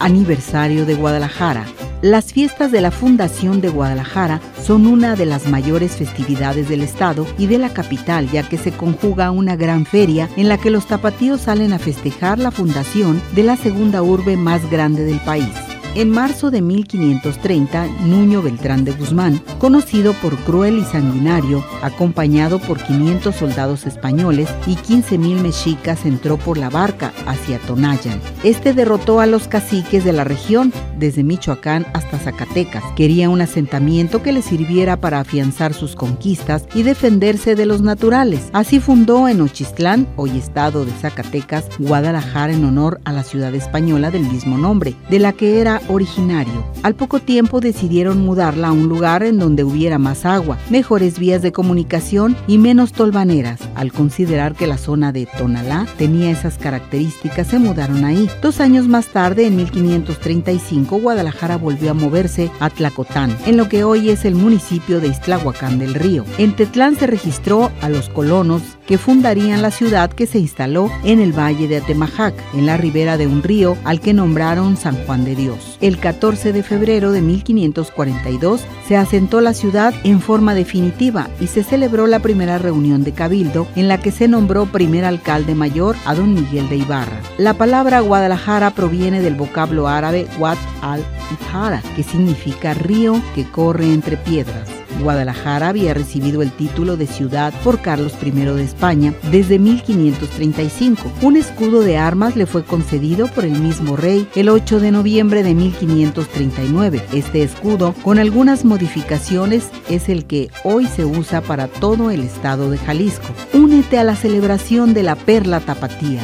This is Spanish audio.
aniversario de Guadalajara. Las fiestas de la Fundación de Guadalajara son una de las mayores festividades del estado y de la capital, ya que se conjuga una gran feria en la que los tapatíos salen a festejar la fundación de la segunda urbe más grande del país. En marzo de 1530, Nuño Beltrán de Guzmán, conocido por cruel y sanguinario, acompañado por 500 soldados españoles y 15.000 mexicas, entró por la barca hacia Tonayan. Este derrotó a los caciques de la región, desde Michoacán hasta Zacatecas. Quería un asentamiento que le sirviera para afianzar sus conquistas y defenderse de los naturales. Así fundó en Ochistlán, hoy estado de Zacatecas, Guadalajara en honor a la ciudad española del mismo nombre, de la que era originario. Al poco tiempo decidieron mudarla a un lugar en donde hubiera más agua, mejores vías de comunicación y menos tolvaneras. Al considerar que la zona de Tonalá tenía esas características, se mudaron ahí. Dos años más tarde, en 1535, Guadalajara volvió a moverse a Tlacotán, en lo que hoy es el municipio de Iztlahuacán del Río. En Tetlán se registró a los colonos que fundarían la ciudad que se instaló en el valle de Atemajac, en la ribera de un río al que nombraron San Juan de Dios. El 14 de febrero de 1542 se asentó la ciudad en forma definitiva y se celebró la primera reunión de cabildo en la que se nombró primer alcalde mayor a don Miguel de Ibarra. La palabra Guadalajara proviene del vocablo árabe Wad al-Ihara, que significa río que corre entre piedras. Guadalajara había recibido el título de ciudad por Carlos I de España desde 1535. Un escudo de armas le fue concedido por el mismo rey el 8 de noviembre de 1539. Este escudo, con algunas modificaciones, es el que hoy se usa para todo el estado de Jalisco. Únete a la celebración de la Perla Tapatía.